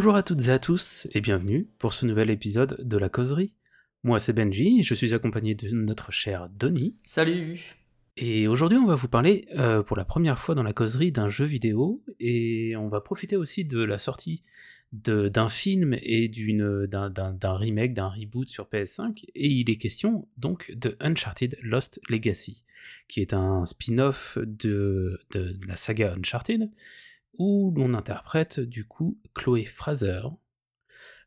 Bonjour à toutes et à tous et bienvenue pour ce nouvel épisode de la causerie. Moi c'est Benji, je suis accompagné de notre cher Donny. Salut Et aujourd'hui on va vous parler euh, pour la première fois dans la causerie d'un jeu vidéo et on va profiter aussi de la sortie de- d'un film et d'un remake, d'un reboot sur PS5 et il est question donc de Uncharted Lost Legacy qui est un spin-off de, de la saga Uncharted où l'on interprète du coup Chloé Fraser,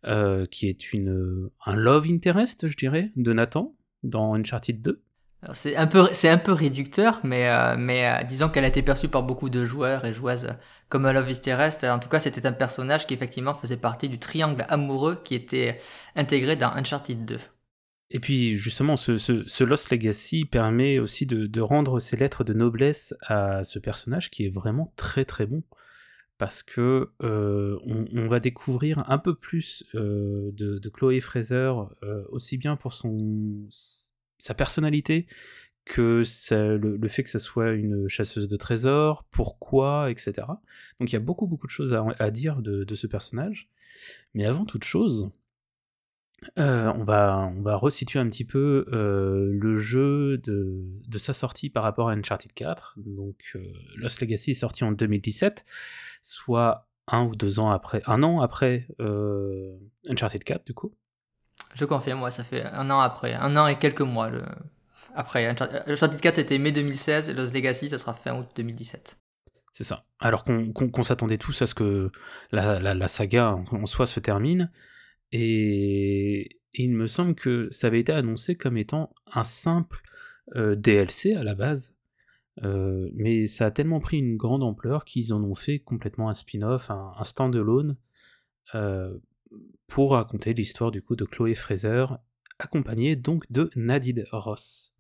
euh, qui est une, un love interest, je dirais, de Nathan dans Uncharted 2. Alors, C'est un peu, c'est un peu réducteur, mais, euh, mais euh, disons qu'elle a été perçue par beaucoup de joueurs et joueuses euh, comme un love interest. En tout cas, c'était un personnage qui effectivement faisait partie du triangle amoureux qui était intégré dans Uncharted 2. Et puis justement, ce, ce- ce Lost Legacy permet aussi de, de rendre ses lettres de noblesse à ce personnage qui est vraiment très très bon. Parce que euh, on, va découvrir un peu plus euh, de, Chloé Fraser, euh, aussi bien pour son, sa personnalité que le, fait que ça soit une chasseuse de trésors, pourquoi, etc. Donc il y a beaucoup beaucoup de choses à, dire de ce personnage. Mais avant toute chose, euh, on, va, on va resituer un petit peu euh, le jeu de, de sa sortie par rapport à Uncharted 4. Donc euh, Lost Legacy est sorti en 2017, soit un ou deux ans après, un an après Uncharted 4 du coup. Je confirme, moi, ça fait un an après, un an et quelques mois. Le... Après, Uncharted Uncharted 4 c'était mai 2016, et Lost Legacy ça sera fin août 2017. C'est ça. Alors qu'on s'attendait tous à ce que la, la- la saga en soi se termine. Et, il me semble que ça avait été annoncé comme étant un simple euh, DLC à la base. Euh, mais ça a tellement pris une grande ampleur qu'ils en ont fait complètement un spin-off, un, un stand-alone, euh, pour raconter l'histoire du coup de Chloé Fraser, accompagnée donc de Nadine Ross.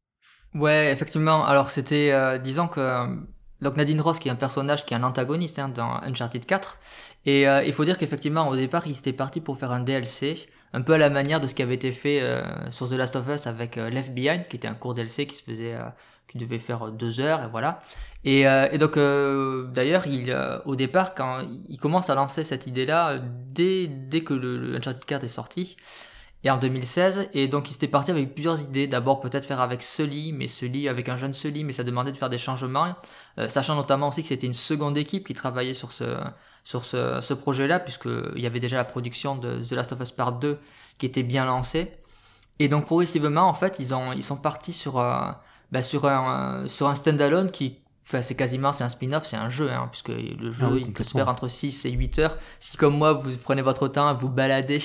Ouais, effectivement. Alors c'était, disons que donc Nadine Ross qui est un personnage qui est un antagoniste hein, dans Uncharted 4, et euh, il faut dire qu'effectivement au départ il s'était parti pour faire un DLC, un peu à la manière de ce qui avait été fait euh, sur The Last of Us avec euh, Left Behind, qui était un court DLC qui se faisait, euh, qui devait faire euh, deux heures et voilà. Et, euh, et donc d'ailleurs il, au départ quand il commence à lancer cette idée-là dès dès que le, le Uncharted 4 est sorti et en 2016 et donc il s'était parti avec plusieurs idées d'abord peut-être faire avec Sully mais Sully avec un jeune Sully mais ça demandait de faire des changements euh, sachant notamment aussi que c'était une seconde équipe qui travaillait sur ce sur ce, ce projet là puisque il y avait déjà la production de The Last of Us Part 2 qui était bien lancée et donc progressivement en fait ils ont ils sont partis sur euh, bah, sur un sur un standalone qui Enfin, c'est quasiment, c'est un spin-off, c'est un jeu, hein, puisque le jeu, Ah il peut se faire entre 6 et 8 heures. Si, comme moi, vous prenez votre temps, vous baladez,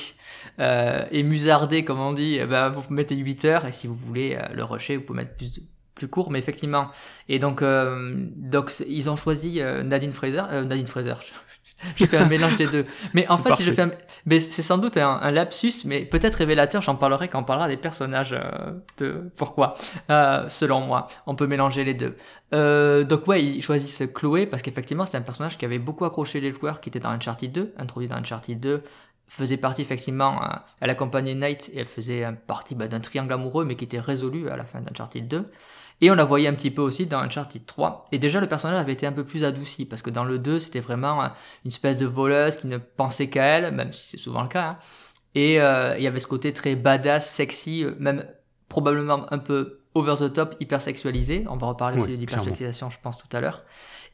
euh, et musardez, comme on dit, eh ben, vous mettez 8 heures, et si vous voulez euh, le rusher, vous pouvez mettre plus, de- plus court, mais effectivement. Et donc, euh, donc ils ont choisi euh, Nadine Fraser, euh, Nadine Fraser, j'ai fait un mélange des deux. Mais en fait, si je fais un, mais c'est sans doute un, un lapsus, mais peut-être révélateur, j'en parlerai quand on parlera des personnages euh, de pourquoi, euh, selon moi. On peut mélanger les deux. Euh, donc ouais, ils choisissent Chloé parce qu'effectivement, c'est un personnage qui avait beaucoup accroché les joueurs qui étaient dans Uncharted 2, introduit dans Uncharted 2, faisait partie effectivement, elle accompagnait Knight et elle faisait partie bah, d'un triangle amoureux mais qui était résolu à la fin d'Uncharted 2. Et on la voyait un petit peu aussi dans Uncharted 3. Et déjà, le personnage avait été un peu plus adouci, parce que dans le 2, c'était vraiment euh, une espèce de voleuse qui ne pensait qu'à elle, même si c'est souvent le cas. hein. Et euh, il y avait ce côté très badass, sexy, euh, même probablement un peu over the top, hyper sexualisé. On va reparler Oui, aussi de l'hypersexualisation, je pense, tout à l'heure.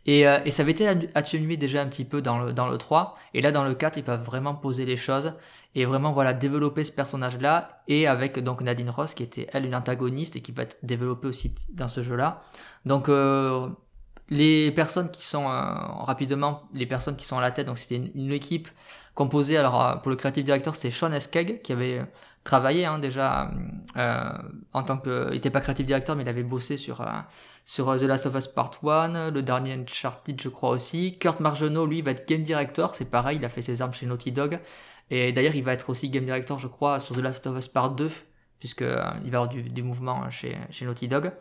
Et, euh, et ça avait été atténu- atténué déjà un petit peu dans le, dans le 3. Et là, dans le 4, ils peuvent vraiment poser les choses et vraiment voilà développer ce personnage là et avec donc Nadine Ross qui était elle une antagoniste et qui va être développée aussi dans ce jeu là donc euh, les personnes qui sont euh, rapidement les personnes qui sont à la tête donc c'était une, une équipe composée alors euh, pour le creative director c'était Sean Eskeg qui avait travaillé hein, déjà euh, en tant que il était pas creative director mais il avait bossé sur euh, sur euh, The Last of Us Part 1 le dernier Uncharted je crois aussi Kurt Margenot lui va être game director c'est pareil il a fait ses armes chez Naughty Dog et d'ailleurs, il va être aussi game director, je crois, sur The Last of Us Part 2, puisque euh, il va avoir du, mouvement chez, chez Naughty Dog.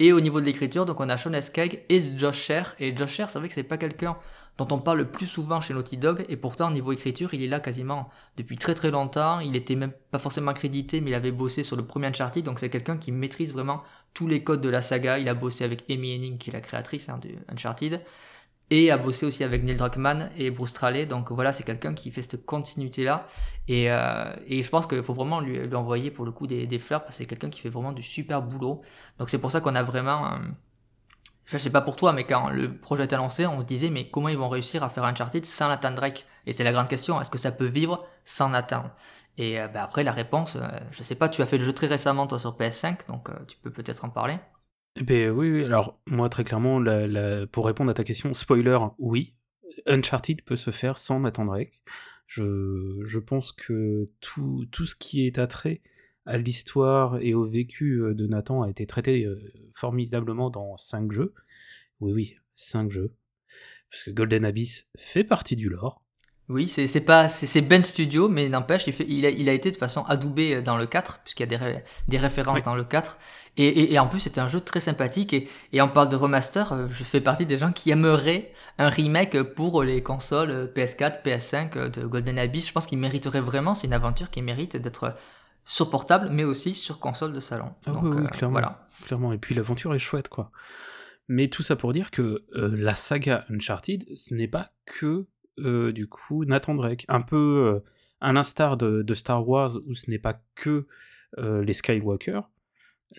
Et au niveau de l'écriture, donc on a Sean Eskeg et Josh Sher. Et Josh Sher, c'est vrai que c'est pas quelqu'un dont on parle le plus souvent chez Naughty Dog, et pourtant, au niveau écriture, il est là quasiment depuis très très longtemps. Il était même pas forcément crédité, mais il avait bossé sur le premier Uncharted, donc c'est quelqu'un qui maîtrise vraiment tous les codes de la saga. Il a bossé avec Amy Hennig, qui est la créatrice hein, Uncharted. et a bossé aussi avec Neil Druckmann et Bruce Straley. Donc voilà, c'est quelqu'un qui fait cette continuité-là. Et, euh, et, je pense qu'il faut vraiment lui, envoyer pour le coup des, des fleurs parce que c'est quelqu'un qui fait vraiment du super boulot. Donc c'est pour ça qu'on a vraiment... je sais pas pour toi, mais quand le projet été lancé, on se disait, mais comment ils vont réussir à faire Uncharted sans Nathan Drake? Et c'est la grande question, est-ce que ça peut vivre sans Nathan? Et euh, bah, après, la réponse, euh, je sais pas, tu as fait le jeu très récemment, toi, sur PS5, donc euh, tu peux peut-être en parler. Eh ben, oui, oui, alors moi, très clairement, pour répondre à ta question, spoiler, oui, Uncharted peut se faire sans Nathan Drake. Je, je pense que tout, tout ce qui est attrait à l'histoire et au vécu euh, de Nathan a été traité euh, formidablement dans 5 jeux. Oui, oui, 5 jeux. Parce que Golden Abyss fait partie du lore. Oui, c'est pas c'est Ben Studio, mais n'empêche, il, il, a, il a été de façon adoubé euh, dans le 4, puisqu'il y a des, des références dans le 4. Et, et, et en plus, c'est un jeu très sympathique. Et, et on parle de remaster, je fais partie des gens qui aimeraient un remake pour les consoles PS4, PS5 de Golden Abyss. Je pense qu'il mériterait vraiment, c'est une aventure qui mérite d'être sur portable, mais aussi sur console de salon. Ah oui, euh, clairement, voilà. clairement. Et puis l'aventure est chouette, quoi. Mais tout ça pour dire que euh, la saga Uncharted, ce n'est pas que euh, du coup Nathan Drake. Un peu à l'instar de, de, Star Wars, où ce n'est pas que les Skywalker,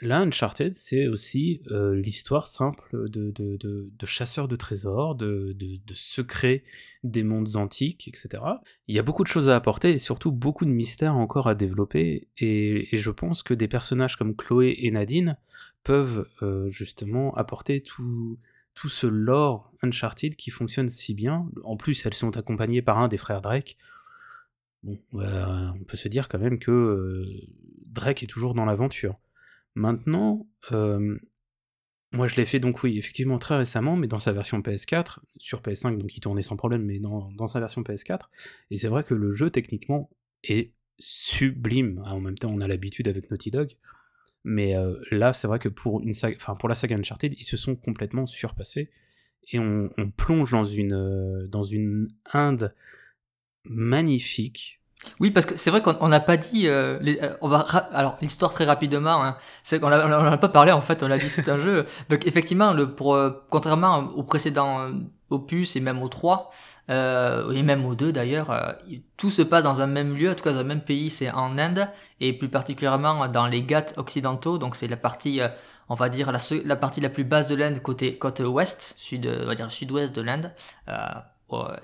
Là, Uncharted, c'est aussi euh, l'histoire simple de, de, de, chasseurs de trésors, de, secrets des mondes antiques, etc. Il y a beaucoup de choses à apporter et surtout beaucoup de mystères encore à développer. Et, je pense que des personnages comme Chloé et Nadine peuvent euh, justement apporter tout, tout ce lore Uncharted qui fonctionne si bien. En plus, elles sont accompagnées par un des frères Drake. Bon, bah, on peut se dire quand même que euh, Drake est toujours dans l'aventure. Maintenant, euh, moi je l'ai fait donc oui, effectivement très récemment, mais dans sa version PS4, sur PS5 donc il tournait sans problème, mais dans, sa version PS4, et c'est vrai que le jeu techniquement est sublime. En même temps, on a l'habitude avec Naughty Dog, mais euh, là c'est vrai que pour, une pour la saga Uncharted, ils se sont complètement surpassés, et on, plonge dans une, euh, dans une Inde magnifique, oui, parce que c'est vrai qu'on n'a pas dit. Euh, euh, on va alors l'histoire très rapidement. Hein, c'est qu'on n'a pas parlé en fait. On l'a dit c'est un jeu. Donc effectivement, le pour euh, contrairement au précédent opus et même au 3 et même au 2 d'ailleurs, tout se passe dans un même lieu, en tout cas dans un même pays. C'est en Inde et plus particulièrement dans les Ghats occidentaux. Donc c'est la partie on va dire la, la partie la plus basse de l'Inde côté côte ouest, sud, on va dire sud-ouest de l'Inde.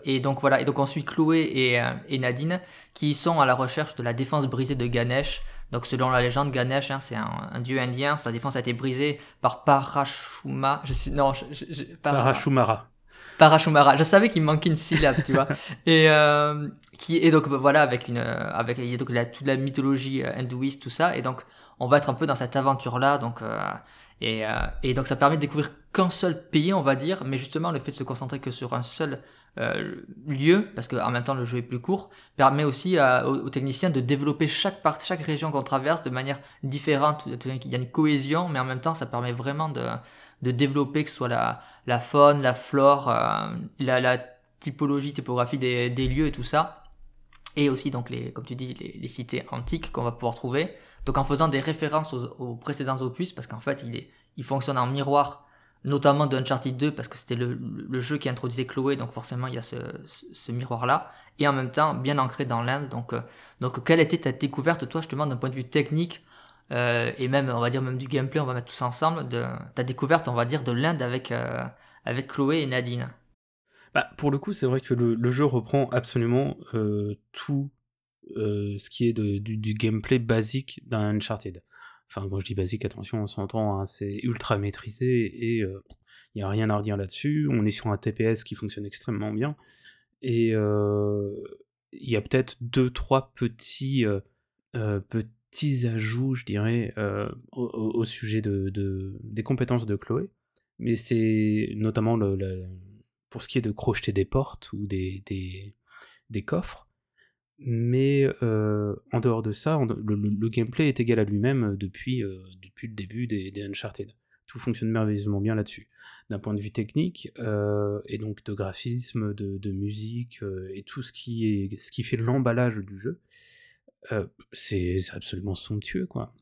Et donc voilà, et donc on suit Chloé et, euh, et, Nadine qui sont à la recherche de la défense brisée de Ganesh. Donc selon la légende, Ganesh, hein, c'est un, dieu indien. Sa défense a été brisée par Parashuma. Je suis non, je, je, Parashumara. Parashumara. Je savais qu'il me manquait une syllabe, tu vois. Et euh, qui est donc voilà avec une avec il y a donc la, toute la mythologie euh, hindouiste tout ça. Et donc on va être un peu dans cette aventure là. Donc euh, et, euh, et donc ça permet de découvrir qu'un seul pays, on va dire, mais justement le fait de se concentrer que sur un seul euh, lieu, parce qu'en même temps le jeu est plus court, permet aussi aux, techniciens de développer chaque part, chaque région qu'on traverse de manière différente. Il y a une cohésion, mais en même temps ça permet vraiment de, de développer que ce soit la, la faune, la flore, euh, la, typologie, typographie des, des, lieux et tout ça. Et aussi donc les, comme tu dis, les, les cités antiques qu'on va pouvoir trouver. Donc en faisant des références aux, aux précédents opus, parce qu'en fait il, est, il fonctionne en miroir notamment de Uncharted 2 parce que c'était le, jeu qui introduisait Chloé, donc forcément il y a ce, miroir-là, et en même temps bien ancré dans l'Inde. Donc, euh, donc quelle était ta découverte, toi, demande d'un point de vue technique, euh, et même, on va dire, du gameplay, on va mettre tous ensemble, de ta découverte, on va dire, de l'Inde avec, euh, avec Chloé et Nadine? Bah, Pour le coup, c'est vrai que le, jeu reprend absolument tout ce qui est du, du gameplay basique d'un Uncharted. Enfin, quand je dis basique, attention, on s'entend, hein, c'est ultra maîtrisé et il euh, n'y a rien à redire là-dessus. On est sur un TPS qui fonctionne extrêmement bien. Et il euh, y a peut-être deux, trois petits, euh, petits ajouts, je dirais, au, sujet de, des compétences de Chloé. Mais c'est notamment pour ce qui est de crocheter des portes ou des, des coffres mais euh, en dehors de ça, le, gameplay est égal à lui-même euh, depuis, euh, depuis le début des, Uncharted. Tout fonctionne merveilleusement bien là-dessus. D'un point de vue technique, et donc de graphisme, de, musique, et tout ce qui, est, ce qui fait l'emballage du jeu, c'est absolument somptueux. Quoi.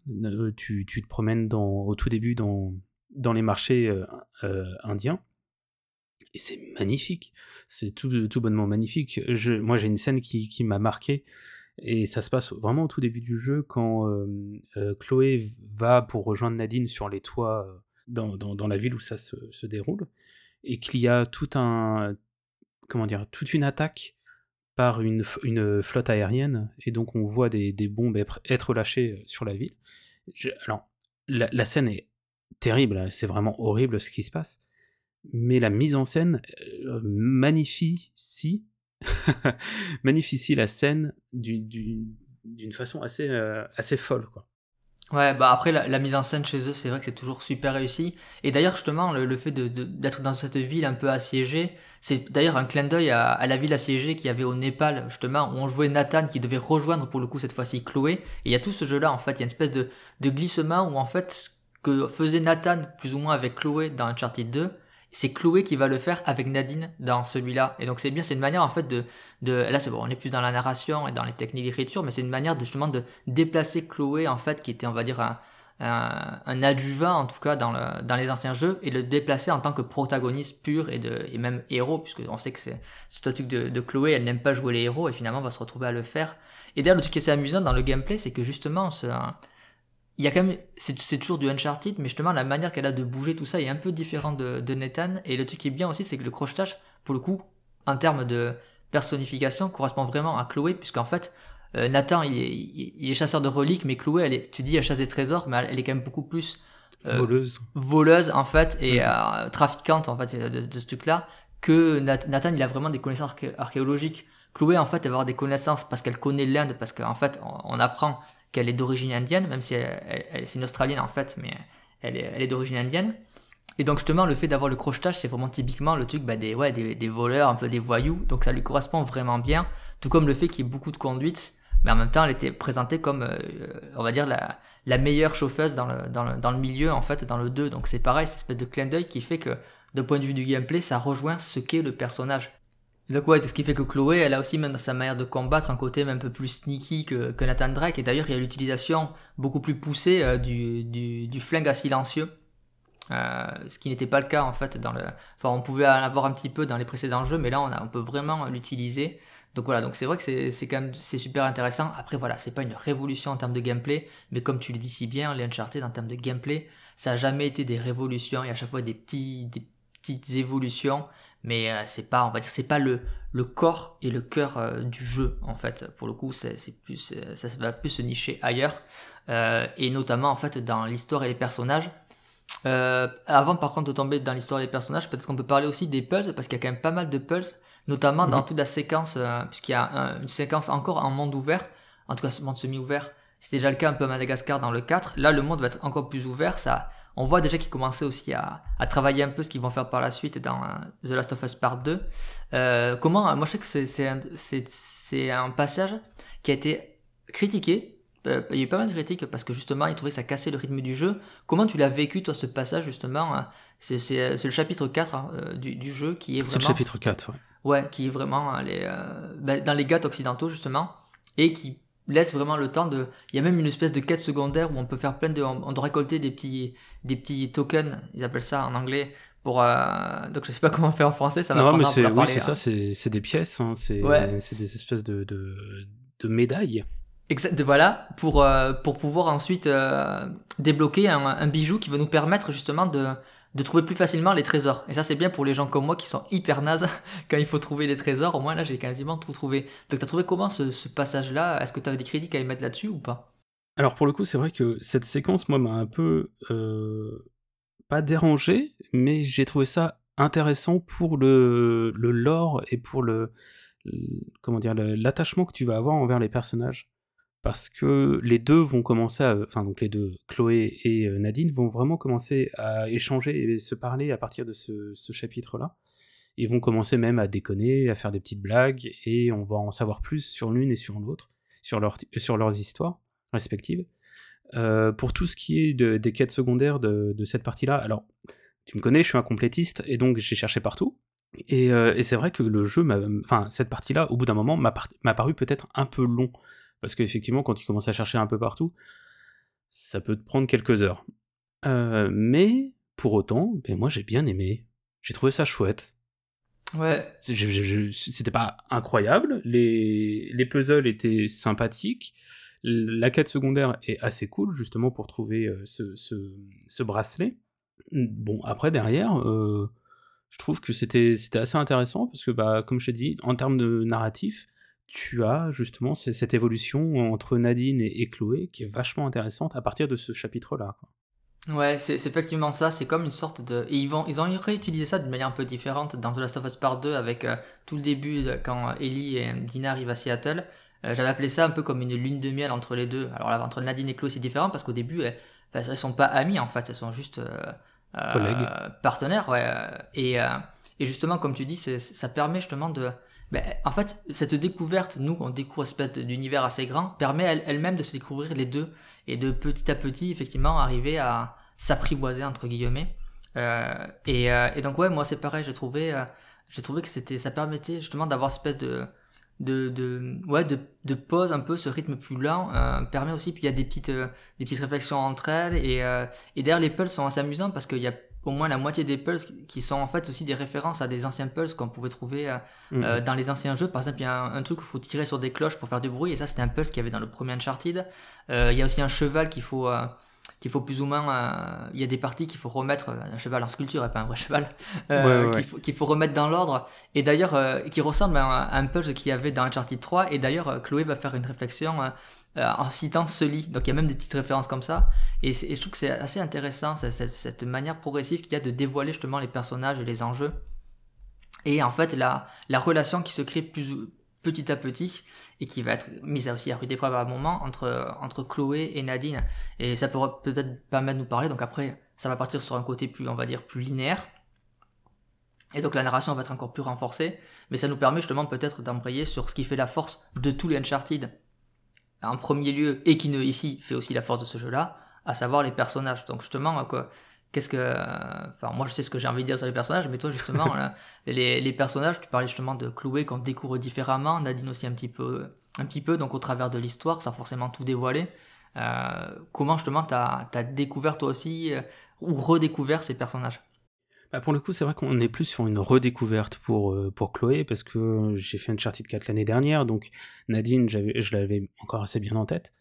Tu, tu, te promènes dans, au tout début dans, dans les marchés indiens, Et c'est magnifique. C'est tout, bonnement magnifique. Moi, j'ai une scène qui, m'a marqué. Et ça se passe vraiment au tout début du jeu quand Chloé va pour rejoindre Nadine sur les toits dans, dans, la ville où ça se, déroule. Et qu'il y a tout un. Comment dire Toute une attaque par une, flotte aérienne, et donc on voit des, bombes être lâchées sur la ville. alors, la, la, scène est terrible, hein, c'est vraiment horrible ce qui se passe, mais la mise en scène magnifie si magnifie la scène d'une façon assez, euh, assez folle. Quoi. Ouais, bah après la, mise en scène chez eux, c'est vrai que c'est toujours super réussi. Et d'ailleurs, justement, le, fait d'être dans cette ville un peu assiégée, c'est d'ailleurs un clin d'œil à, la ville assiégée qu'il y avait au Népal, justement, où on jouait Nathan qui devait rejoindre pour le coup cette fois-ci Chloé. Et il y a tout ce jeu-là, en fait, il y a une espèce de, de glissement où en fait, que faisait Nathan plus ou moins avec Chloé dans Uncharted 2, c'est Chloé qui va le faire avec Nadine dans celui-là. Et donc c'est bien, c'est une manière en fait de, de là c'est bon, on est plus dans la narration et dans les techniques d'écriture, mais c'est une manière de, justement de déplacer Chloé en fait qui était on va dire un, un, adjuvant en tout cas dans, le, dans les anciens jeux et le déplacer en tant que protagoniste pur et, de, et même héros puisque on sait que c'est ce truc de, de Chloé elle n'aime pas jouer les héros et finalement va se retrouver à le faire. Et d'ailleurs le truc qui est assez amusant dans le gameplay c'est que justement ce, il y a quand même, c'est toujours du Uncharted, mais justement la manière qu'elle a de bouger tout ça est un peu différente de, de Nathan. Et le truc qui est bien aussi, c'est que le crochetage, pour le coup, en termes de personnification, correspond vraiment à Chloé, puisqu'en fait, euh, Nathan, il est, il est, chasseur de reliques, mais Chloé, elle est, tu dis, elle chasse des trésors, mais elle, est quand même beaucoup plus euh, voleuse, voleuse en fait, et euh, trafiquante en fait de, de ce truc-là, que Nathan, il a vraiment des connaissances archéologiques. Chloé, en fait, elle va avoir des connaissances parce qu'elle connaît l'Inde, parce qu'en fait, on apprend qu'elle est d'origine indienne, même si elle, c'est une Australienne en fait, mais elle est, elle est d'origine indienne. Et donc justement, le fait d'avoir le crochetage, c'est vraiment typiquement le truc bah, des, ouais, des, voleurs, un peu des voyous, donc ça lui correspond vraiment bien, tout comme le fait qu'il y ait beaucoup de conduite, mais en même temps, elle était présentée comme, euh, on va dire, la, la meilleure chauffeuse dans le, dans, le, dans le milieu, en fait, dans le 2. Donc c'est pareil, cette espèce de clin d'œil qui fait que, d'un point de vue du gameplay, ça rejoint ce qu'est le personnage. Donc ouais, ce qui fait que Chloé, elle a aussi même dans sa manière de combattre un côté même un peu plus sneaky que, que Nathan Drake. Et d'ailleurs, il y a l'utilisation beaucoup plus poussée euh, du, du, flingue à silencieux. Euh, ce qui n'était pas le cas en fait dans le... Enfin, on pouvait en avoir un petit peu dans les précédents jeux, mais là, on, a, on peut vraiment l'utiliser. Donc voilà, donc c'est vrai que c'est quand même c'est super intéressant. Après voilà, c'est pas une révolution en termes de gameplay, mais comme tu le dis si bien, les Uncharted en termes de gameplay, ça a jamais été des révolutions, il y a à chaque fois des petits des petites évolutions mais euh, c'est pas on va dire c'est pas le le corps et le cœur euh, du jeu en fait. Pour le coup c'est plus euh, ça va plus se nicher ailleurs. Et notamment en fait dans l'histoire et les personnages. Avant par contre de tomber dans l'histoire et les personnages peut-être qu'on peut parler aussi des puzzles parce qu'il y a quand même pas mal de puzzles notamment dans mhm. toute la séquence puisqu'il y a une séquence encore en monde ouvert en tout cas monde semi-ouvert. C'est déjà le cas un peu à Madagascar dans le 4 là le monde va être encore plus ouvert ça on voit déjà qu'ils commençaient aussi à, travailler un peu ce qu'ils vont faire par la suite dans euh, The Last of Us Part 2. Euh, comment, moi je sais que c'est un, passage qui a été critiqué. Euh, il y a eu pas mal de critiques parce que justement il trouvait que ça cassait le rythme du jeu. Comment tu l'as vécu toi ce passage justement hein? C'est le chapitre 4 hein, du, jeu qui est vraiment... C'est le chapitre 4, ouais. Ouais, qui est vraiment les, ben, dans les gâtes occidentaux justement et qui laisse vraiment le temps de. Il y a même une espèce de quête secondaire où on peut faire plein de. On doit récolter des petits, des petits tokens, ils appellent ça en anglais. Pour, euh... Donc je sais pas comment on fait en français, ça va Non, mais c'est oui, c'est ça, hein. c'est des pièces, hein. c'est ouais. des espèces de, de, de médailles. Exact, voilà, pour, euh, pour pouvoir ensuite euh, débloquer un, un, bijou qui va nous permettre justement de, de trouver plus facilement les trésors. Et ça, c'est bien pour les gens comme moi qui sont hyper nazes quand il faut trouver les trésors. Au moins, là, j'ai quasiment tout trouvé. Donc, t'as trouvé comment ce, passage-là? Est-ce que t'avais des critiques à y mettre là-dessus ou pas? Alors, pour le coup, c'est vrai que cette séquence, moi, m'a un peu. Euh, pas dérangé, mais j'ai trouvé ça intéressant pour le, le lore et pour le. comment dire L'attachement que tu vas avoir envers les personnages parce que les deux vont commencer à, enfin donc les deux, Chloé et euh, Nadine vont vraiment commencer à échanger et se parler à partir de ce, chapitre-là. Ils vont commencer même à déconner, à faire des petites blagues, et on va en savoir plus sur l'une et sur l'autre, sur, leur, sur leurs histoires respectives. Euh, pour tout ce qui est des quêtes secondaires de, cette partie-là, alors tu me connais, je suis un complétiste, et donc j'ai cherché partout. Et, euh, et c'est vrai que le jeu, enfin cette partie-là, au bout d'un moment, m'a paru peut-être un peu long parce qu'effectivement, quand tu commences à chercher un peu partout, ça peut te prendre quelques heures. Euh, mais, pour autant, ben moi j'ai bien aimé. J'ai trouvé ça chouette. Ouais. C'était pas incroyable. Les, les puzzles étaient sympathiques. La quête secondaire est assez cool, justement, pour trouver euh, ce, ce, ce bracelet. Bon, après, derrière, euh, je trouve que c'était assez intéressant, parce que, bah, comme je t'ai dit, en termes de narratif, tu as justement cette évolution entre Nadine et, Chloé qui est vachement intéressante à partir de ce chapitre-là. Ouais, c'est effectivement ça, c'est comme une sorte de... Et ils, vont, ils ont réutilisé ça d'une manière un peu différente dans The Last of Us Part 2 avec euh, tout le début quand Ellie et Dina arrivent à Seattle. Euh, j'avais appelé ça un peu comme une lune de miel entre les deux. Alors là, entre Nadine et Chloé, c'est différent parce qu'au début, elles, elles, sont pas amies en fait, elles sont juste euh, euh partenaires. Ouais. Et, et, justement, comme tu dis, ça permet justement de. Ben, en fait, cette découverte, nous, on découvre une espèce d'univers assez grand, permet elle-même de se découvrir les deux et de petit à petit, effectivement, arriver à s'apprivoiser entre guillemets. et, et, donc ouais, moi c'est pareil, j'ai trouvé, j'ai trouvé que c'était, ça permettait justement d'avoir une espèce de de, de, ouais, de, de pause un peu, ce rythme plus lent euh, permet aussi, puis il y a des petites, euh, des petites réflexions entre elles, et, euh, et d'ailleurs les pulls sont assez amusants parce qu'il y a au moins la moitié des pulls qui sont en fait aussi des références à des anciens pulls qu'on pouvait trouver mhm. dans les anciens jeux. Par exemple, il y a un, truc où il faut tirer sur des cloches pour faire du bruit, et ça c'était un pulse qu'il y avait dans le premier Uncharted. il y a aussi un cheval qu'il faut qu'il faut plus ou moins. Euh, il y a des parties qu'il faut remettre. Euh, un cheval en sculpture et pas un vrai cheval. Euh, qu'il faut, remettre dans l'ordre. Et d'ailleurs, qui ressemble à un, puzzle qu'il y avait dans Uncharted 3. Et d'ailleurs, Chloé va faire une réflexion en citant Sully. Donc il y a même des petites références comme ça. Et, je trouve que c'est assez intéressant, cette, manière progressive qu'il y a de dévoiler justement les personnages et les enjeux. Et en fait, la, la relation qui se crée plus, petit à petit et qui va être mise aussi à rude épreuve à un moment entre, Chloé et Nadine. Et ça peut peut-être permettre de nous parler. Donc après, ça va partir sur un côté plus, on va dire, plus linéaire. Et donc la narration va être encore plus renforcée. Mais ça nous permet justement peut-être d'embrayer sur ce qui fait la force de tous les Uncharted en premier lieu et qui ne, ici fait aussi la force de ce jeu-là, à savoir les personnages. Donc justement, quoi, qu'est-ce que enfin moi je sais ce que j'ai envie de dire sur les personnages mais toi justement les, les, personnages tu parlais justement de Chloé qu'on découvre différemment Nadine aussi un petit peu un petit peu donc au travers de l'histoire sans forcément tout dévoiler euh, comment justement tu as, découvert toi aussi euh, ou redécouvert ces personnages? Bah pour le coup, c'est vrai qu'on est plus sur une redécouverte pour, euh, pour Chloé, parce que j'ai fait Uncharted 4 l'année dernière, donc Nadine, je l'avais encore assez bien en tête.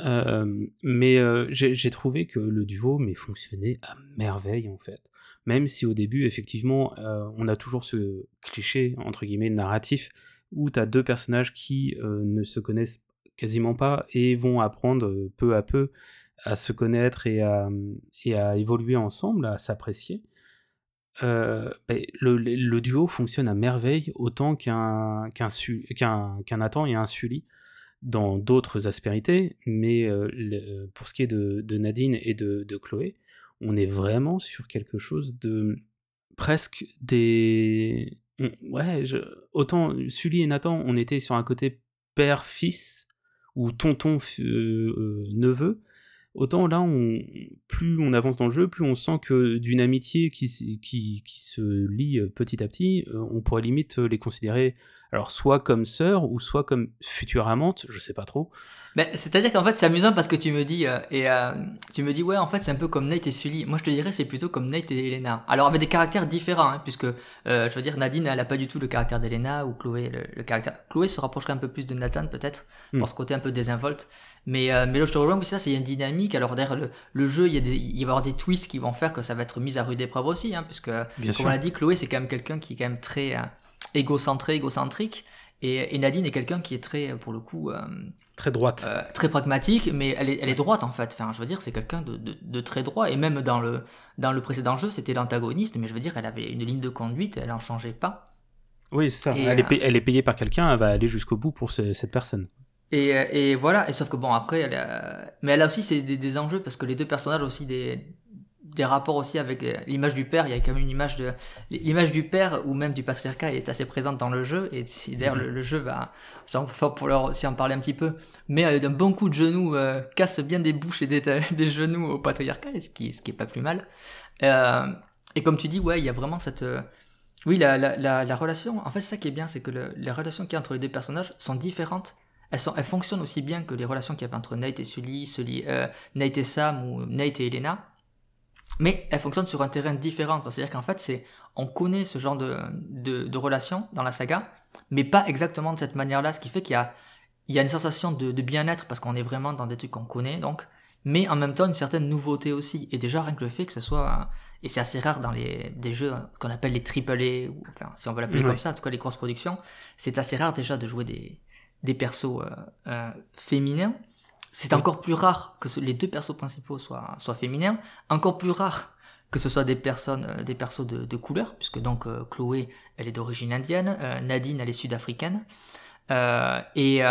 Euh, mais euh, j'ai trouvé que le duo mais fonctionnait à merveille en fait. Même si au début, effectivement, on a toujours ce cliché, entre guillemets, narratif, où tu as deux personnages qui ne se connaissent quasiment pas et vont apprendre peu à peu à se connaître et à, et à évoluer ensemble, à s'apprécier. Euh, ben, le, duo fonctionne à merveille autant qu'un Nathan et un Sully dans d'autres aspérités, mais euh, pour ce qui est de, Nadine et de, Chloé, on est vraiment sur quelque chose de presque des... Ouais, autant Sully et Nathan, on était sur un côté père-fils ou tonton-neveu, autant là, on, plus on avance dans le jeu, plus on sent que d'une amitié qui, qui, qui, se lie petit à petit, euh, on pourrait limite les considérer alors soit comme sœur ou soit comme future amante, je sais pas trop. Mais c'est-à-dire qu'en fait c'est amusant parce que tu me dis euh, et euh, tu me dis ouais en fait c'est un peu comme Nate et Sully. Moi je te dirais c'est plutôt comme Nate et Elena. Alors avec des caractères différents hein, puisque je veux dire Nadine elle a pas du tout le caractère d'Elena ou Chloé le, caractère. Chloé se rapprocherait un peu plus de Nathan peut-être hmm. pour ce côté un peu désinvolte. Mais, euh, mais là, je te rejoins, ça, c'est une dynamique. Alors, derrière le, le jeu, il, y a des, il va y avoir des twists qui vont faire que ça va être mis à rude épreuve aussi, hein, puisque, comme on l'a dit, Chloé, c'est quand même quelqu'un qui est quand même très euh, égocentré, égocentrique. Et, et, Nadine est quelqu'un qui est très, pour le coup, euh, très droite, euh, très pragmatique, mais elle est, elle est droite en fait. Enfin, je veux dire, c'est quelqu'un de, de, de, très droit. Et même dans le dans le précédent jeu, c'était l'antagoniste, mais je veux dire, elle avait une ligne de conduite, elle en changeait pas. Oui, c'est ça. elle, est elle, est payée par quelqu'un, elle va aller jusqu'au bout pour cette personne. Et, et, voilà, et sauf que bon, après, elle a... mais elle a aussi des, des, enjeux parce que les deux personnages ont aussi des, des rapports aussi avec euh, l'image du père. Il y a quand même une image de l'image du père ou même du patriarcat est assez présente dans le jeu. Et d'ailleurs, mhm. le, jeu va, c'est fort pour leur aussi en parler un petit peu. Mais euh, d'un bon coup de genoux euh, casse bien des bouches et des, des genoux au patriarcat, ce qui, ce qui est pas plus mal. Euh, et comme tu dis, ouais, il y a vraiment cette oui, la, la, la, la relation, en fait, c'est ça qui est bien, c'est que le, les relations qu'il y a entre les deux personnages sont différentes, elles, sont, elles fonctionnent aussi bien que les relations qu'il y avait entre Nate et Sully, Sully euh, Nate et Sam ou Nate et Elena. Mais elles fonctionnent sur un terrain différent. C'est-à-dire qu'en fait, c'est, on connaît ce genre de, de, de relation dans la saga, mais pas exactement de cette manière-là, ce qui fait qu'il y a, il y a une sensation de, de bien-être parce qu'on est vraiment dans des trucs qu'on connaît, donc, mais en même temps une certaine nouveauté aussi. Et déjà, rien que le fait que ce soit, et c'est assez rare dans les, des jeux qu'on appelle les AAA, ou enfin, si on veut l'appeler comme ça, en tout cas les grosses productions, c'est assez rare déjà de jouer des, des persos euh, euh, féminins. C'est encore plus rare que les deux persos principaux soient, soient féminins, encore plus rare que ce soit des personnes, euh, des persos de, de couleur, puisque donc euh, Chloé, elle est d'origine indienne, euh, Nadine, elle est sud-africaine. et,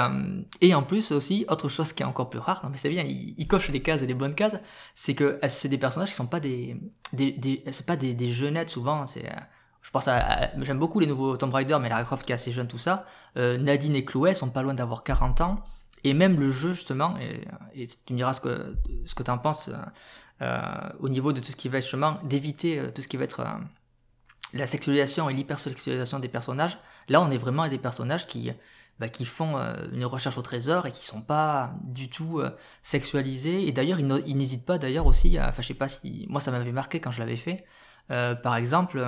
et en plus aussi, autre chose qui est encore plus rare, non mais c'est bien, il, il, coche les cases et les bonnes cases, c'est que c'est des personnages qui sont pas des, des, des c'est pas des, des jeunettes souvent, c'est je pense à, j'aime beaucoup les nouveaux Tomb Raider, mais Lara Croft qui est assez jeune, tout ça. Euh, Nadine et Chloé sont pas loin d'avoir 40 ans. Et même le jeu, justement, et, tu me diras ce que, ce que tu en penses, euh, au niveau de tout ce qui va être chemin, d'éviter euh, tout ce qui va être euh, la sexualisation et l'hypersexualisation des personnages. Là, on est vraiment à des personnages qui, bah, qui font une recherche au trésor et qui sont pas du tout sexualisés. Et d'ailleurs, ils n'hésitent pas d'ailleurs aussi à, enfin, je sais pas si, moi ça m'avait marqué quand je l'avais fait. par exemple,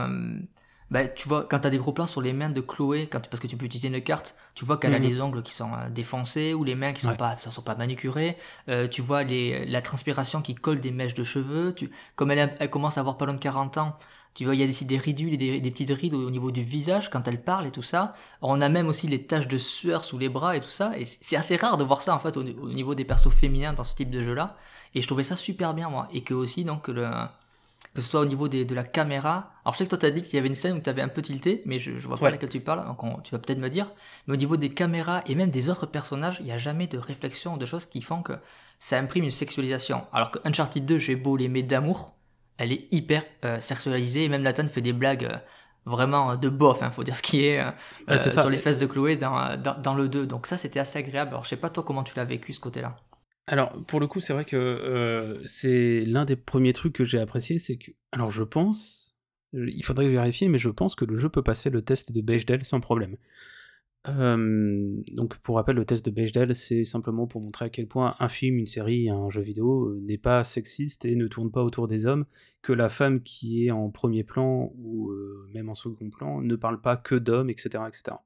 bah, tu vois, quand tu as des gros plans sur les mains de Chloé, quand, parce que tu peux utiliser une carte, tu vois qu'elle a mhm. les ongles qui sont euh, défoncés ou les mains qui sont pas, ça sont pas manucurées. Euh, tu vois les, la transpiration qui colle des mèches de cheveux. Tu, comme elle, elle commence à avoir pas loin de 40 ans, tu vois, il y a des, des ridules et des, des, petites rides au, niveau du visage quand elle parle et tout ça. On a même aussi les taches de sueur sous les bras et tout ça. Et c'est assez rare de voir ça en fait au, au, niveau des persos féminins dans ce type de jeu-là. Et je trouvais ça super bien moi. Et que aussi donc le que ce soit au niveau des, de la caméra. Alors je sais que toi t'as dit qu'il y avait une scène où tu avais un peu tilté, mais je, je vois pas laquelle tu parles, donc tu vas peut-être me dire. Mais au niveau des caméras et même des autres personnages, il n'y a jamais de réflexion, de choses qui font que ça imprime une sexualisation. Alors que Uncharted 2, j'ai beau l'aimer d'amour, elle est hyper euh, sexualisée, et même Nathan fait des blagues euh, vraiment de bof, hein, faut dire ce qui est, euh, sur les fesses de Chloé dans, dans, dans, le 2. Donc ça c'était assez agréable. Alors je sais pas toi comment tu l'as vécu ce côté-là? Alors, pour le coup, c'est vrai que euh, c'est l'un des premiers trucs que j'ai apprécié, c'est que... Alors, je pense... Il faudrait vérifier, mais je pense que le jeu peut passer le test de Bechdel sans problème. Donc, pour rappel, le test de Bechdel, c'est simplement pour montrer à quel point un film, une série, un jeu vidéo euh, n'est pas sexiste et ne tourne pas autour des hommes, que la femme qui est en premier plan ou euh, même en second plan ne parle pas que d'hommes, etc., etc.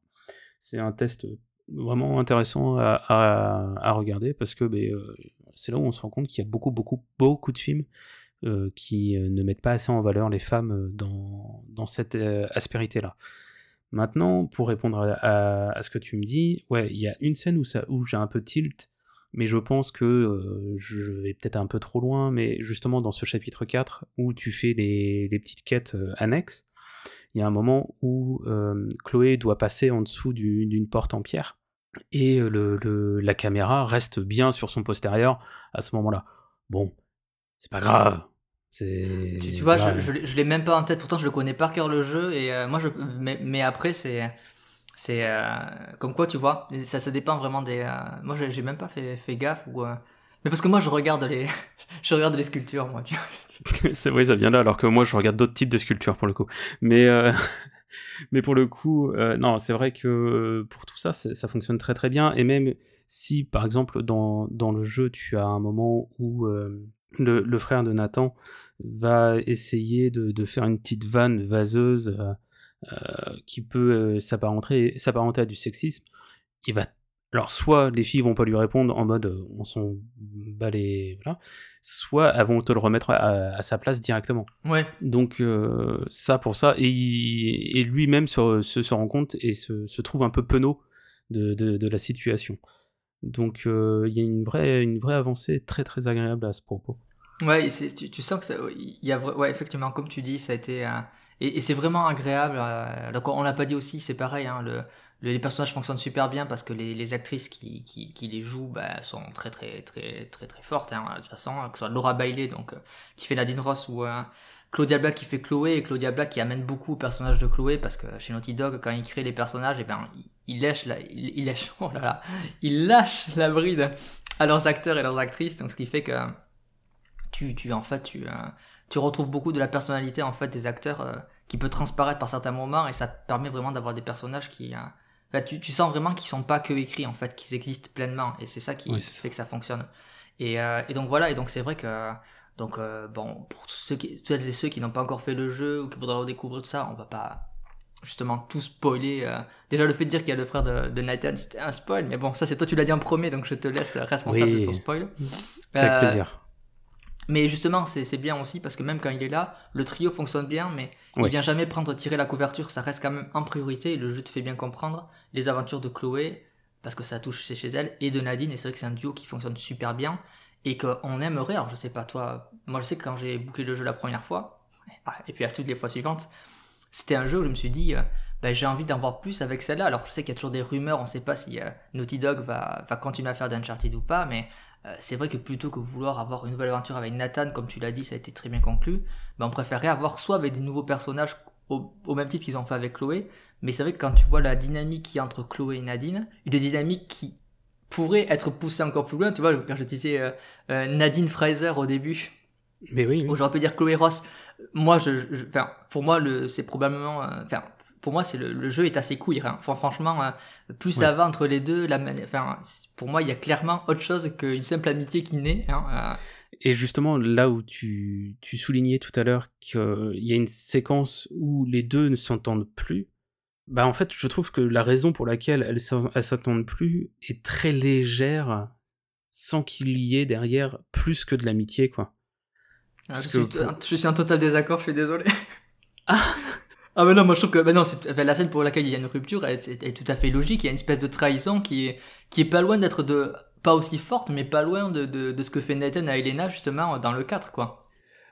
C'est un test vraiment intéressant à, à, regarder parce que ben, euh, c'est là où on se rend compte qu'il y a beaucoup, beaucoup, beaucoup de films euh, qui euh, ne mettent pas assez en valeur les femmes dans, dans cette aspérité-là. Maintenant, pour répondre à, à, ce que tu me dis, ouais, il y a une scène où, où j'ai un peu tilt, mais je pense que je vais peut-être un peu trop loin, mais justement dans ce chapitre 4 où tu fais les, les petites quêtes annexes, il y a un moment où euh, Chloé doit passer en dessous d'une porte en pierre et euh, le, le, la caméra reste bien sur son postérieur à ce moment-là. Bon, c'est pas grave. Tu, tu, vois, je, je, je l'ai même pas en tête, pourtant je le connais par cœur le jeu, et euh, moi je, mais, mais après c'est, c'est euh, comme quoi tu vois, ça, ça dépend vraiment des. Euh, moi j'ai même pas fait, fait gaffe ou. Mais parce que moi je regarde les, je regarde les sculptures moi. Tu c'est vrai, ça vient là, alors que moi je regarde d'autres types de sculptures pour le coup. Mais mais pour le coup, euh, non, c'est vrai que euh, pour tout ça, ça fonctionne très très bien. Et même si, par exemple, dans, dans le jeu, tu as un moment où euh, le, frère de Nathan va essayer de, de faire une petite vanne vaseuse euh, euh qui peut s'apparenter à du sexisme, il va alors soit les filles vont pas lui répondre en mode on s'en bat les voilà, soit elles vont te le remettre à, à sa place directement. Ouais. Donc euh, ça pour ça et, et lui-même se, se, se, rend compte et se, se trouve un peu penaud de, de, de la situation. Donc euh, il y a une vraie une vraie avancée très très agréable à ce propos. Ouais, tu, tu, sens que ça, y a ouais effectivement comme tu dis ça a été euh, et, et c'est vraiment agréable. Euh, donc on l'a pas dit aussi, c'est pareil hein, le les personnages fonctionnent super bien parce que les, les actrices qui, qui, qui, les jouent bah, sont très très très très très fortes hein, de toute façon que ce soit Laura Bailey donc euh, qui fait Nadine Ross ou euh, Claudia Black qui fait Chloé et Claudia Black qui amène beaucoup au personnage de Chloé parce que chez Naughty Dog quand il crée les personnages et eh ben il, il la, il, oh là là il lâche la bride à leurs acteurs et leurs actrices donc ce qui fait que tu tu en fait tu euh, tu retrouves beaucoup de la personnalité en fait des acteurs euh, qui peut transparaître par certains moments et ça permet vraiment d'avoir des personnages qui euh, bah, tu, tu, sens vraiment qu'ils sont pas que écrits en fait, qu'ils existent pleinement et c'est ça qui, oui, fait que ça fonctionne. Et, euh, et, donc voilà, et donc c'est vrai que Donc bon, pour tous ceux qui, celles et ceux qui n'ont pas encore fait le jeu ou qui voudraient redécouvrir tout ça, on va pas justement tout spoiler. Déjà le fait de dire qu'il y a le frère de, de Nathan, c'était un spoil, mais bon, ça c'est toi tu l'as dit en premier, donc je te laisse responsable de ton spoil. Avec plaisir. Mais justement, c'est bien aussi parce que même quand il est là, le trio fonctionne bien, mais il vient jamais prendre tirer la couverture. Ça reste quand même en priorité et le jeu te fait bien comprendre les aventures de Chloé parce que ça touche chez elle et de Nadine. Et c'est vrai que c'est un duo qui fonctionne super bien et qu'on aimerait. Alors je sais pas toi, moi je sais que quand j'ai bouclé le jeu la première fois et puis à toutes les fois suivantes, c'était un jeu où je me suis dit. Euh, bah, j'ai envie d'en voir plus avec celle-là. Alors je sais qu'il y a toujours des rumeurs, on ne sait pas si euh, Naughty Dog va, va continuer à faire d'Uncharted ou pas, mais euh, c'est vrai que plutôt que vouloir avoir une nouvelle aventure avec Nathan, comme tu l'as dit, ça a été très bien conclu, ben on préférerait avoir soit avec des nouveaux personnages au, même titre qu'ils ont fait avec Chloé, mais c'est vrai que quand tu vois la dynamique qui entre Chloé et Nadine, une dynamique qui pourrait être poussée encore plus loin, tu vois, quand je disais euh, euh, Nadine Fraser au début, mais oui, j'aurais pu dire Chloé Ross, moi, je, pour moi, c'est probablement, enfin, pour moi, c'est le, jeu est assez cool. Hein. franchement, euh, plus ça va entre les deux, la enfin, pour moi, il y a clairement autre chose qu'une simple amitié qui naît. Hein, euh. Et justement, là où tu, tu soulignais tout à l'heure qu'il y a une séquence où les deux ne s'entendent plus, bah en fait, je trouve que la raison pour laquelle elles s'entendent plus est très légère, sans qu'il y ait derrière plus que de l'amitié, quoi. Ah, je, suis, je, suis, en total désaccord, je suis désolé. Ah ah mais non, moi je trouve que bah non, la scène pour laquelle il y a une rupture, est tout à fait logique. Il y a une espèce de trahison qui est qui est pas loin d'être de pas aussi forte, mais pas loin de, de, ce que fait Nathan à Elena justement dans le 4 quoi.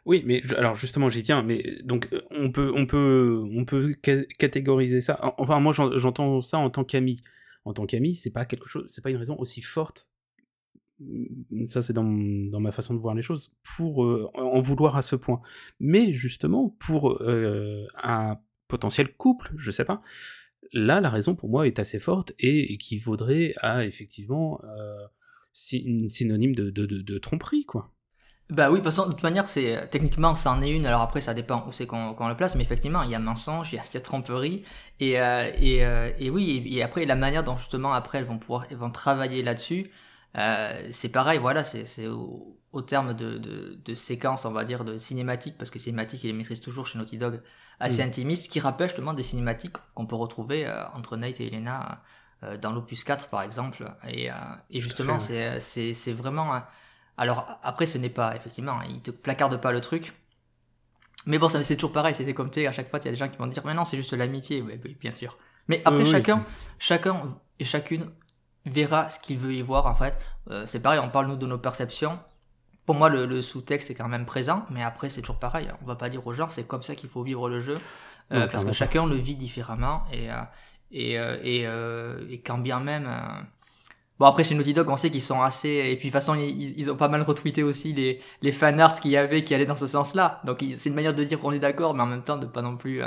Oui, mais alors justement j'y viens, mais donc on peut on peut on peut catégoriser ça. Enfin moi j'entends ça en tant qu'ami. En tant qu'ami, c'est pas quelque chose, c'est pas une raison aussi forte. Ça c'est dans, dans, ma façon de voir les choses pour euh, en vouloir à ce point. Mais justement pour euh, un potentiel couple, je sais pas. Là, la raison pour moi est assez forte et équivaudrait à effectivement euh, une synonyme de, tromperie, quoi. Bah oui, de toute de manière, c'est techniquement, ça en est une. Alors après, ça dépend où c'est qu'on le place, mais effectivement, il y a mensonge, il y a, tromperie, et, euh, et, euh, oui, et, après la manière dont justement après elles vont pouvoir, elles vont travailler là-dessus, c'est pareil. Voilà, c'est au, terme de, de, séquences, on va dire, de cinématiques, parce que cinématiques, ils les maîtrisent toujours chez Naughty Dog assez mm. intimiste qui rappelle justement des cinématiques qu'on peut retrouver euh, entre Nate et Elena euh, dans l'opus 4 par exemple. Et, euh, et justement, c'est, c'est, c'est vraiment. alors après, ce n'est pas, effectivement, il te placarde pas le truc. Mais bon, ça, c'est toujours pareil, c'est, comme tu à chaque fois, il y a des gens qui vont dire, mais non, c'est juste l'amitié, oui, bien sûr. Mais après, chacun, chacun et chacune verra ce qu'il veut y voir, en fait. c'est pareil, on parle, nous, de nos perceptions pour moi, le, sous-texte est quand même présent, mais après, c'est toujours pareil. On va pas dire aux gens, c'est comme ça qu'il faut vivre le jeu, euh, parce que chacun le vit différemment, et, euh, et, euh, et, quand bien même. Bon, après, chez Naughty Dog, on sait qu'ils sont assez. Et puis, de toute façon, ils, ils, ont pas mal retweeté aussi les, les fanarts qu'il y avait qui allaient dans ce sens-là. Donc, c'est une manière de dire qu'on est d'accord, mais en même temps, de pas non plus.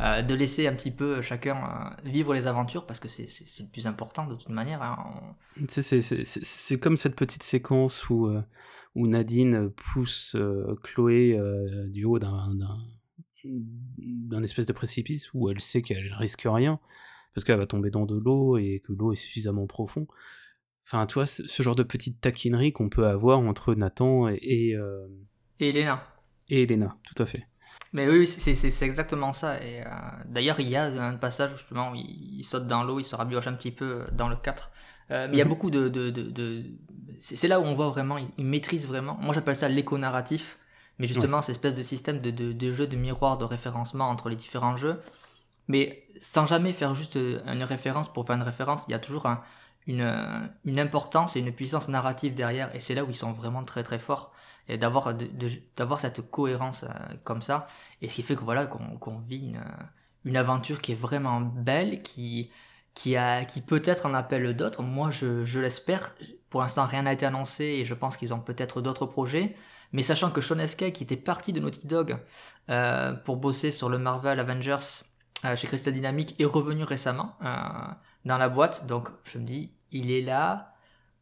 De laisser un petit peu chacun vivre les aventures parce que c'est le plus important de toute manière. Hein. C'est comme cette petite séquence où où Nadine pousse euh, Chloé euh, du haut d'un d'un espèce de précipice où elle sait qu'elle risque rien parce qu'elle va tomber dans de l'eau et que l'eau est suffisamment profond. Enfin, tu vois, ce genre de petite taquinerie qu'on peut avoir entre Nathan et. Et, euh, et Elena. Et Elena, tout à fait. Mais oui, c'est exactement ça. Et d'ailleurs, il y a un passage justement où il, saute dans l'eau, il se rabioche un petit peu dans le 4. mais il y a mhm. beaucoup de, de, de, c'est là où on voit vraiment, il, maîtrise vraiment. Moi, j'appelle ça l'éco-narratif. Mais justement, cette espèce de système de, de, jeu de miroir, de référencement entre les différents jeux. Mais sans jamais faire juste euh, une référence pour faire une référence, il y a toujours une, euh, une importance et une puissance narrative derrière. Et c'est là où ils sont vraiment très très forts. Et d'avoir d'avoir cette cohérence euh, comme ça. Et ce qui fait que voilà, qu'on vit une, aventure qui est vraiment belle, qui, qui, a, qui peut-être en appelle d'autres. Moi, je, je l'espère. Pour l'instant, rien n'a été annoncé et je pense qu'ils ont peut-être d'autres projets. Mais sachant que Sean Escape, qui était parti de Naughty Dog euh, pour bosser sur le Marvel Avengers euh, chez Crystal Dynamics, est revenu récemment dans la boîte. Donc, je me dis, il est là.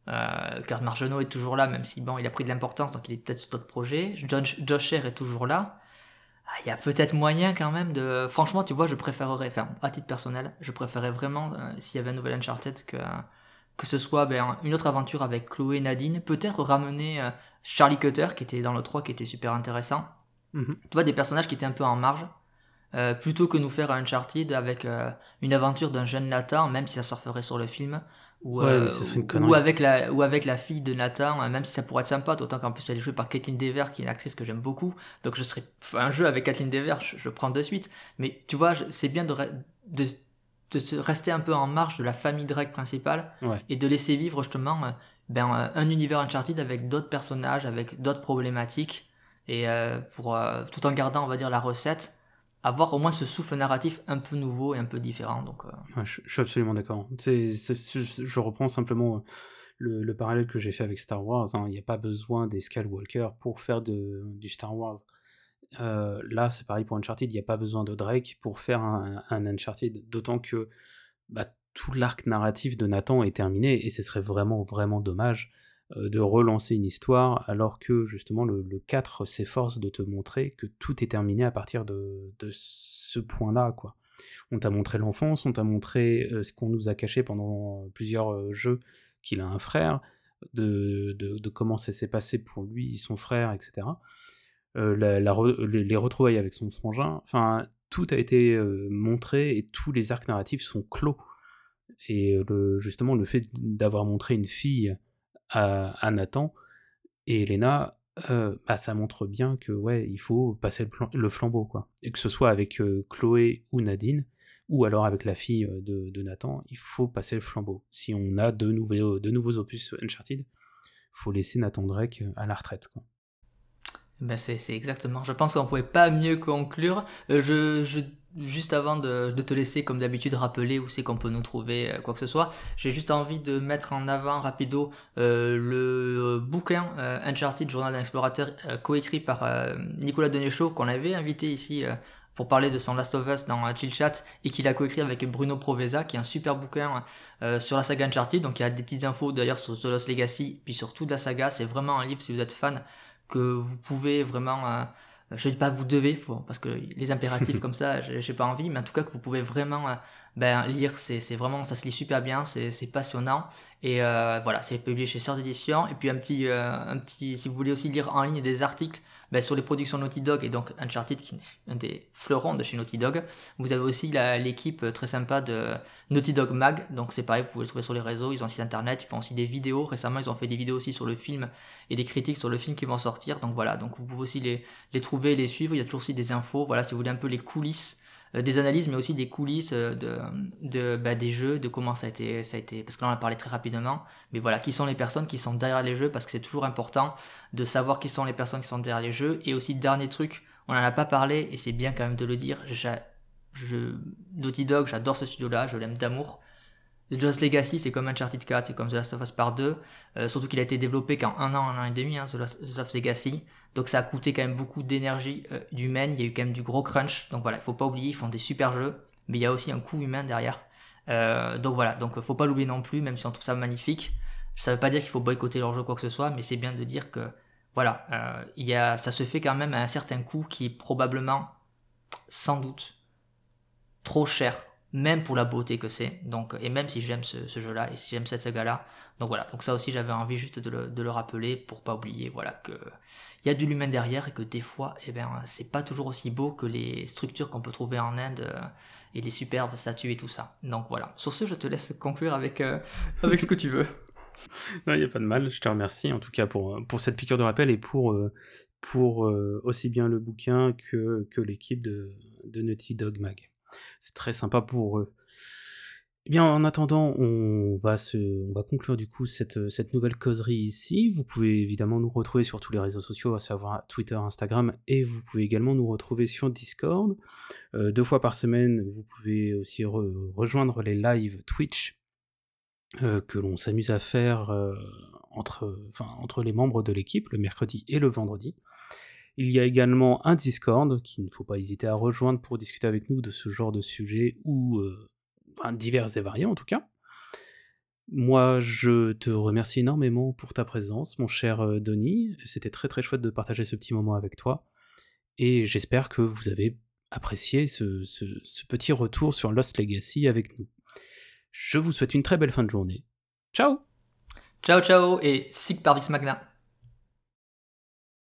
Euh, Kurt Margenot est toujours là, même si bon, il a pris de l'importance, donc il est peut-être sur d'autres projets. Josh, Josh est toujours là. Ah, il y a peut-être moyen quand même de. Franchement, tu vois, je préférerais, enfin, à titre personnel, je préférerais vraiment, euh, s'il y avait un nouvel Uncharted, que, que ce soit ben, une autre aventure avec Chloé et Nadine, peut-être ramener euh, Charlie Cutter qui était dans le 3 qui était super intéressant. Mhm. Tu vois, des personnages qui étaient un peu en marge. Euh, plutôt que nous faire un Uncharted avec euh, une aventure d'un jeune Nathan, même si ça surferait sur le film, ou, Ouais, euh, ou avec la ou avec la fille de Nathan, euh, même si ça pourrait être sympa, d'autant qu'en plus elle est jouée par Kathleen Dever, qui est une actrice que j'aime beaucoup. Donc je serais un jeu avec Kathleen Dever, je, je prends de suite. Mais tu vois, c'est bien de, de de se rester un peu en marge de la famille Drake principale Ouais. et de laisser vivre justement euh, ben, un univers Uncharted avec d'autres personnages, avec d'autres problématiques, et euh, pour euh, tout en gardant, on va dire, la recette, avoir au moins ce souffle narratif un peu nouveau et un peu différent. Donc, euh, je, suis absolument d'accord. Je, reprends simplement euh, le, le parallèle que j'ai fait avec Star Wars. hein. Il n'y a pas besoin des Skywalker pour faire de, du Star Wars. Euh, là, c'est pareil pour Uncharted. Il n'y a pas besoin de Drake pour faire un, un Uncharted. D'autant que bah, tout l'arc narratif de Nathan est terminé et ce serait vraiment, vraiment dommage de relancer une histoire alors que justement le, le 4 s'efforce de te montrer que tout est terminé à partir de, de ce point-là, quoi. On t'a montré l'enfance, on t'a montré euh, ce qu'on nous a caché pendant plusieurs euh, jeux, qu'il a un frère, de, de, comment ça s'est passé pour lui, son frère, etc. Euh, la- les, les retrouvailles avec son frangin, enfin, tout a été euh, montré et tous les arcs narratifs sont clos. Et euh, le, justement, le fait d'avoir montré une fille à, Nathan et Elena, bah, ça montre bien que ouais, il faut passer le, flambeau, quoi. Et que ce soit avec Chloé ou Nadine, ou alors avec la fille de, Nathan, il faut passer le flambeau. Si on a de nouveaux, de nouveaux opus Uncharted, faut laisser Nathan Drake à la retraite, quoi. ben c'est exactement. Je pense qu'on pouvait pas mieux conclure. Je, je, juste avant de, te laisser, comme d'habitude, rappeler où c'est qu'on peut nous trouver, euh, quoi que ce soit, j'ai juste envie de mettre en avant rapido euh, le bouquin euh, Uncharted, Journal d'un explorateur, coécrit par Nicolas Denechaud, qu'on avait invité ici pour parler de son Last of Us dans Chill Chat, et qu'il a coécrit avec Bruno Proveza, qui est un super bouquin sur la saga Uncharted. Donc il y a des petites infos d'ailleurs sur The Lost Legacy, puis sur toute la saga. C'est vraiment un livre, si vous êtes fan, que vous pouvez vraiment... je dis pas vous devez, faut, parce que les impératifs comme ça, j'ai pas envie, mais en tout cas que vous pouvez vraiment euh, ben, lire, c'est c'est vraiment, ça se lit super bien, c'est c'est passionnant, et euh, voilà, c'est publié chez Sœur d'édition, et puis un petit, euh, un petit, si vous voulez aussi lire en ligne des articles ben, sur les productions Naughty Dog, et donc Uncharted, qui est un des fleurons de chez Naughty Dog, vous avez aussi l'équipe euh, très sympa de Naughty Dog Mag, donc c'est pareil, vous pouvez le trouver sur les réseaux, ils ont un site internet, ils font aussi des vidéos, récemment ils ont fait des vidéos aussi sur le film, et des critiques sur le film qui vont sortir, donc voilà, donc vous pouvez aussi les, les trouver, les suivre. Il y a toujours aussi des infos, voilà, si vous voulez un peu les coulisses, des analyses, mais aussi des coulisses euh, de, de bah, des jeux, de comment ça a été, ça a été, parce que là on a parlé très rapidement, mais voilà, qui sont les personnes qui sont derrière les jeux, parce que c'est toujours important de savoir qui sont les personnes qui sont derrière les jeux. Et aussi dernier truc, on en a pas parlé et c'est bien quand même de le dire. Je, Naughty Dog, j'adore ce studio-là, je l'aime d'amour. The Just Legacy, c'est comme Uncharted 4, c'est comme The Last of Us Part 2. Euh, surtout qu'il a été développé qu'en un an, un an et demi, hein, The Last The Last Legacy. Donc ça a coûté quand même beaucoup d'énergie euh, humaine. Il y a eu quand même du gros crunch. Donc voilà, il faut pas oublier, ils font des super jeux, mais il y a aussi un coût humain derrière. Euh, donc voilà, donc faut pas l'oublier non plus, même si on trouve ça magnifique. Ça veut pas dire qu'il faut boycotter leur jeu quoi que ce soit, mais c'est bien de dire que voilà, euh, il y a, ça se fait quand même à un certain coût qui est probablement, sans doute, trop cher, même pour la beauté que c'est. Donc, et même si j'aime ce, jeu-là et si j'aime cette saga-là, donc voilà. Donc ça aussi, j'avais envie juste de le, de le rappeler pour pas oublier, voilà, que il y a du l'humain derrière et que des fois, eh ben, c'est pas toujours aussi beau que les structures qu'on peut trouver en Inde euh, et les superbes statues et tout ça. Donc voilà. Sur ce, je te laisse conclure avec euh, avec ce que tu veux. Non, il n'y a pas de mal, je te remercie en tout cas pour, pour cette piqûre de rappel et pour, euh, euh, aussi bien le bouquin que, que l'équipe de, de Naughty Dog Mag. C'est très sympa pour eux. Eh bien, en attendant, on va, conclure du coup cette, cette nouvelle causerie ici. Vous pouvez évidemment nous retrouver sur tous les réseaux sociaux, à savoir Twitter, Instagram, et vous pouvez également nous retrouver sur Discord. Euh, deux fois par semaine, vous pouvez aussi re- rejoindre les lives Twitch euh, que l'on s'amuse à faire euh, entre les membres de l'équipe, le mercredi et le vendredi. Il y a également un Discord qu'il ne faut pas hésiter à rejoindre pour discuter avec nous de ce genre de sujet ou euh, divers et variés en tout cas. Moi, je te remercie énormément pour ta présence, mon cher euh, Denis. C'était très très chouette de partager ce petit moment avec toi. Et j'espère que vous avez apprécié ce petit retour sur Lost Legacy avec nous. Je vous souhaite une très belle fin de journée. Ciao Ciao ciao et sic parvis magna.